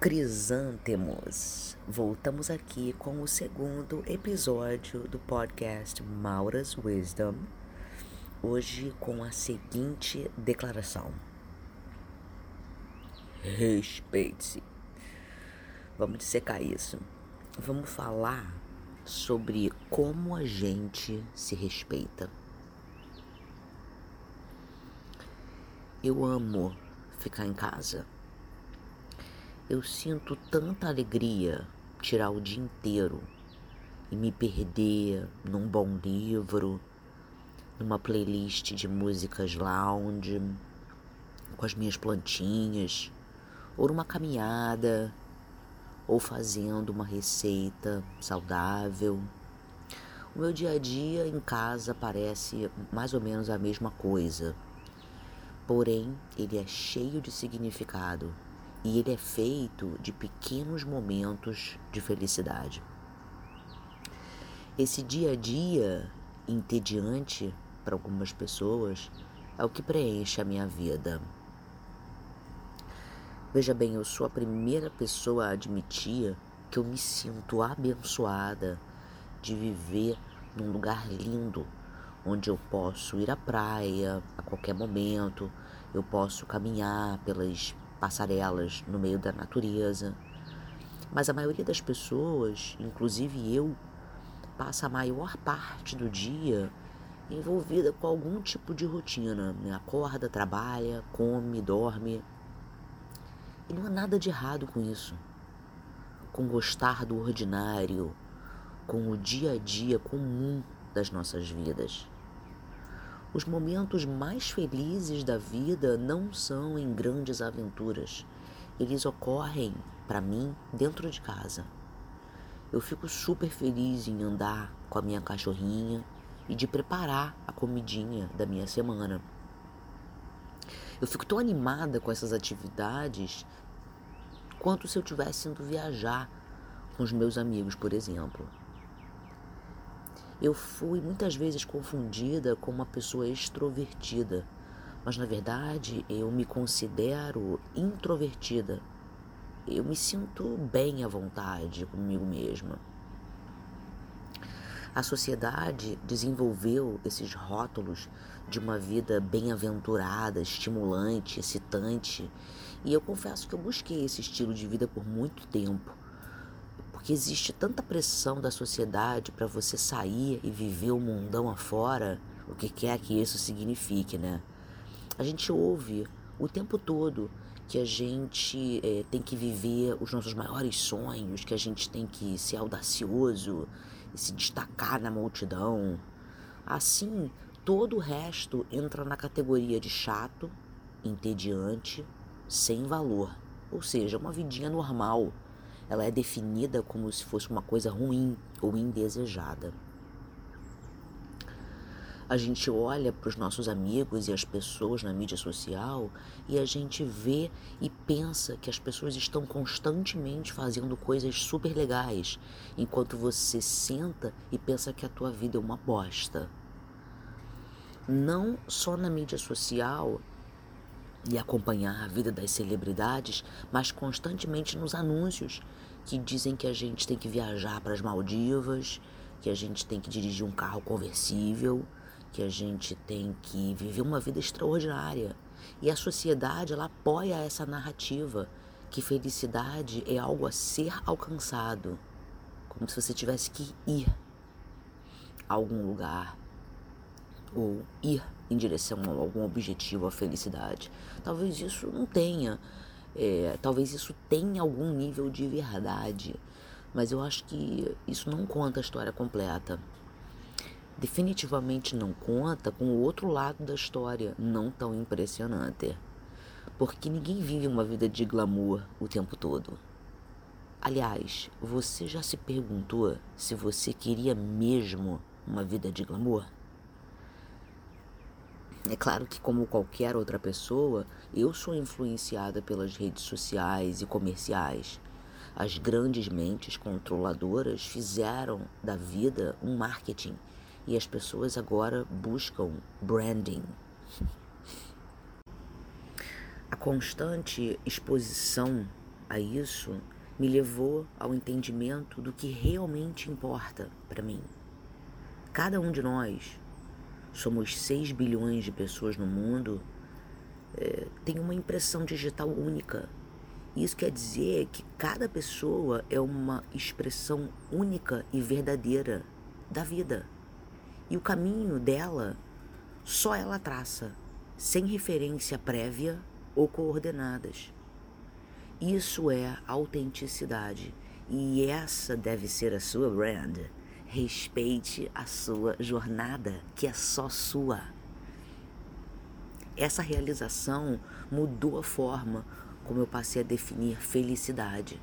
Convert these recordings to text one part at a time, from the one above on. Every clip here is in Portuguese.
Crisântemos! Voltamos aqui com o segundo episódio do podcast Maura's Wisdom. Hoje com a seguinte declaração: Respeite-se. Vamos dissecar isso. Vamos falar sobre como a gente se respeita. Eu amo ficar em casa eu sinto tanta alegria tirar o dia inteiro e me perder num bom livro, numa playlist de músicas lounge, com as minhas plantinhas, ou numa caminhada, ou fazendo uma receita saudável. O meu dia a dia em casa parece mais ou menos a mesma coisa, porém ele é cheio de significado e ele é feito de pequenos momentos de felicidade. Esse dia a dia entediante para algumas pessoas é o que preenche a minha vida. Veja bem, eu sou a primeira pessoa a admitir que eu me sinto abençoada de viver num lugar lindo, onde eu posso ir à praia a qualquer momento, eu posso caminhar pelas passarelas no meio da natureza. Mas a maioria das pessoas, inclusive eu, passa a maior parte do dia envolvida com algum tipo de rotina. Né? Acorda, trabalha, come, dorme. E não há nada de errado com isso. Com gostar do ordinário, com o dia a dia comum das nossas vidas. Os momentos mais felizes da vida não são em grandes aventuras. Eles ocorrem, para mim, dentro de casa. Eu fico super feliz em andar com a minha cachorrinha e de preparar a comidinha da minha semana. Eu fico tão animada com essas atividades quanto se eu tivesse indo viajar com os meus amigos, por exemplo. Eu fui muitas vezes confundida com uma pessoa extrovertida, mas na verdade eu me considero introvertida. Eu me sinto bem à vontade comigo mesma. A sociedade desenvolveu esses rótulos de uma vida bem-aventurada, estimulante, excitante, e eu confesso que eu busquei esse estilo de vida por muito tempo porque existe tanta pressão da sociedade para você sair e viver o mundão afora, o que quer que isso signifique, né? A gente ouve o tempo todo que a gente é, tem que viver os nossos maiores sonhos, que a gente tem que ser audacioso e se destacar na multidão. Assim, todo o resto entra na categoria de chato, entediante, sem valor, ou seja, uma vidinha normal ela é definida como se fosse uma coisa ruim ou indesejada. A gente olha para os nossos amigos e as pessoas na mídia social e a gente vê e pensa que as pessoas estão constantemente fazendo coisas super legais, enquanto você senta e pensa que a tua vida é uma bosta. Não só na mídia social e acompanhar a vida das celebridades, mas constantemente nos anúncios que dizem que a gente tem que viajar para as Maldivas, que a gente tem que dirigir um carro conversível, que a gente tem que viver uma vida extraordinária. E a sociedade ela apoia essa narrativa que felicidade é algo a ser alcançado, como se você tivesse que ir a algum lugar ou ir em direção a algum objetivo, a felicidade. Talvez isso não tenha, é, talvez isso tenha algum nível de verdade, mas eu acho que isso não conta a história completa. Definitivamente não conta com o outro lado da história, não tão impressionante. Porque ninguém vive uma vida de glamour o tempo todo. Aliás, você já se perguntou se você queria mesmo uma vida de glamour? É claro que, como qualquer outra pessoa, eu sou influenciada pelas redes sociais e comerciais. As grandes mentes controladoras fizeram da vida um marketing e as pessoas agora buscam branding. A constante exposição a isso me levou ao entendimento do que realmente importa para mim. Cada um de nós, somos 6 bilhões de pessoas no mundo, é, tem uma impressão digital única. Isso quer dizer que cada pessoa é uma expressão única e verdadeira da vida. E o caminho dela só ela traça, sem referência prévia ou coordenadas. Isso é autenticidade e essa deve ser a sua brand. Respeite a sua jornada, que é só sua. Essa realização mudou a forma como eu passei a definir felicidade.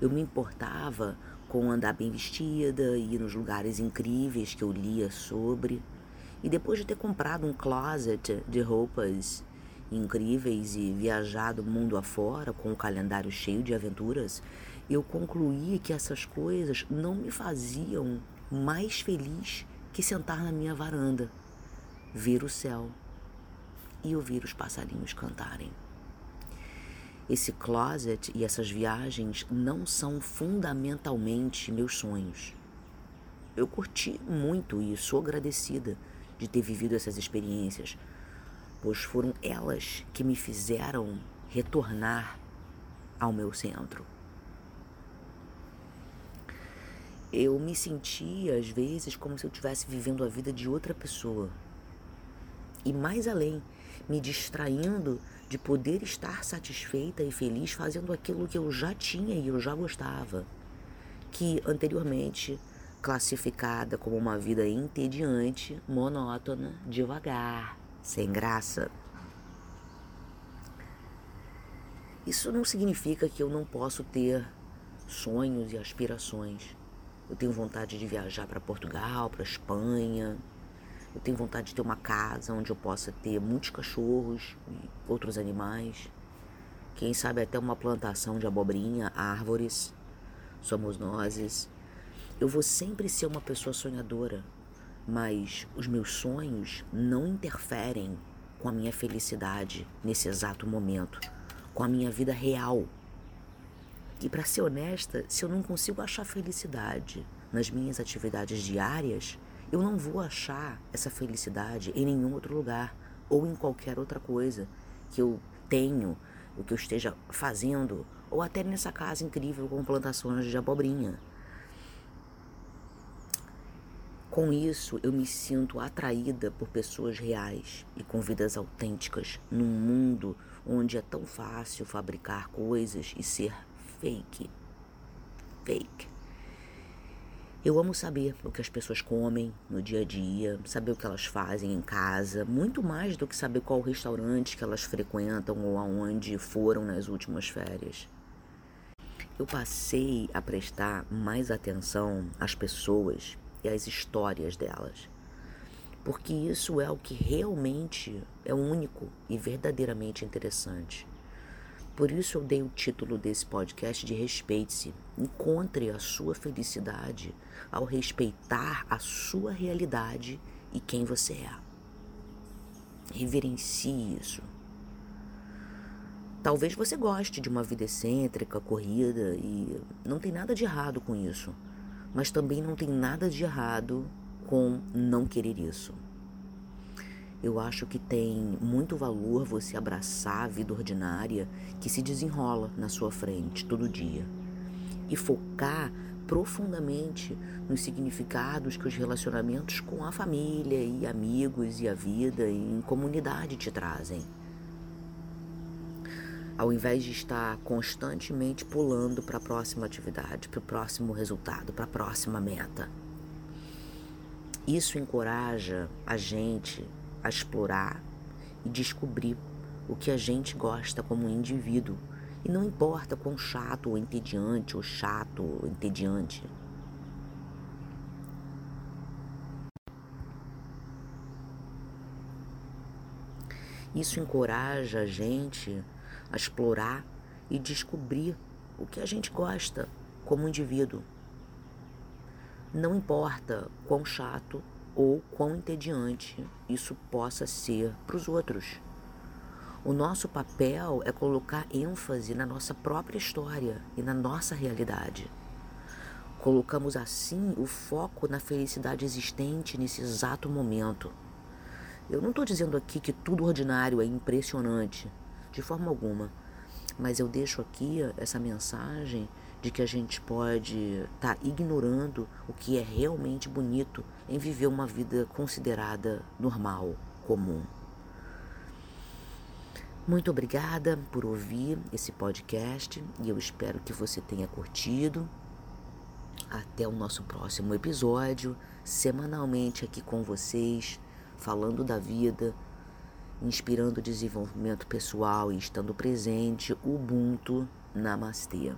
Eu me importava com andar bem vestida, ir nos lugares incríveis que eu lia sobre. E depois de ter comprado um closet de roupas incríveis e viajado mundo afora com um calendário cheio de aventuras, eu concluí que essas coisas não me faziam mais feliz que sentar na minha varanda, ver o céu e ouvir os passarinhos cantarem. Esse closet e essas viagens não são fundamentalmente meus sonhos. Eu curti muito e sou agradecida de ter vivido essas experiências, pois foram elas que me fizeram retornar ao meu centro. Eu me sentia às vezes como se eu estivesse vivendo a vida de outra pessoa. E mais além, me distraindo de poder estar satisfeita e feliz fazendo aquilo que eu já tinha e eu já gostava, que anteriormente classificada como uma vida entediante, monótona, devagar, sem graça. Isso não significa que eu não posso ter sonhos e aspirações. Eu tenho vontade de viajar para Portugal, para Espanha. Eu tenho vontade de ter uma casa onde eu possa ter muitos cachorros e outros animais. Quem sabe até uma plantação de abobrinha, árvores. Somos nós. Eu vou sempre ser uma pessoa sonhadora, mas os meus sonhos não interferem com a minha felicidade nesse exato momento, com a minha vida real. E para ser honesta, se eu não consigo achar felicidade nas minhas atividades diárias, eu não vou achar essa felicidade em nenhum outro lugar ou em qualquer outra coisa que eu tenho, o que eu esteja fazendo, ou até nessa casa incrível com plantações de abobrinha. Com isso, eu me sinto atraída por pessoas reais e com vidas autênticas num mundo onde é tão fácil fabricar coisas e ser fake. Fake. Eu amo saber o que as pessoas comem no dia a dia, saber o que elas fazem em casa, muito mais do que saber qual restaurante que elas frequentam ou aonde foram nas últimas férias. Eu passei a prestar mais atenção às pessoas e as histórias delas. Porque isso é o que realmente é único e verdadeiramente interessante. Por isso eu dei o título desse podcast de Respeite-se. Encontre a sua felicidade ao respeitar a sua realidade e quem você é. Reverencie isso. Talvez você goste de uma vida excêntrica, corrida, e não tem nada de errado com isso mas também não tem nada de errado com não querer isso. Eu acho que tem muito valor você abraçar a vida ordinária que se desenrola na sua frente todo dia e focar profundamente nos significados que os relacionamentos com a família e amigos e a vida e em comunidade te trazem ao invés de estar constantemente pulando para a próxima atividade, para o próximo resultado, para a próxima meta. Isso encoraja a gente a explorar e descobrir o que a gente gosta como indivíduo. E não importa quão chato ou entediante, ou chato ou entediante. Isso encoraja a gente a explorar e descobrir o que a gente gosta como indivíduo. Não importa quão chato ou quão entediante isso possa ser para os outros. O nosso papel é colocar ênfase na nossa própria história e na nossa realidade. Colocamos assim o foco na felicidade existente nesse exato momento. Eu não estou dizendo aqui que tudo ordinário é impressionante, de forma alguma, mas eu deixo aqui essa mensagem de que a gente pode estar tá ignorando o que é realmente bonito em viver uma vida considerada normal, comum. Muito obrigada por ouvir esse podcast e eu espero que você tenha curtido. Até o nosso próximo episódio, semanalmente aqui com vocês, falando da vida, inspirando o desenvolvimento pessoal e estando presente. Ubuntu Namastê.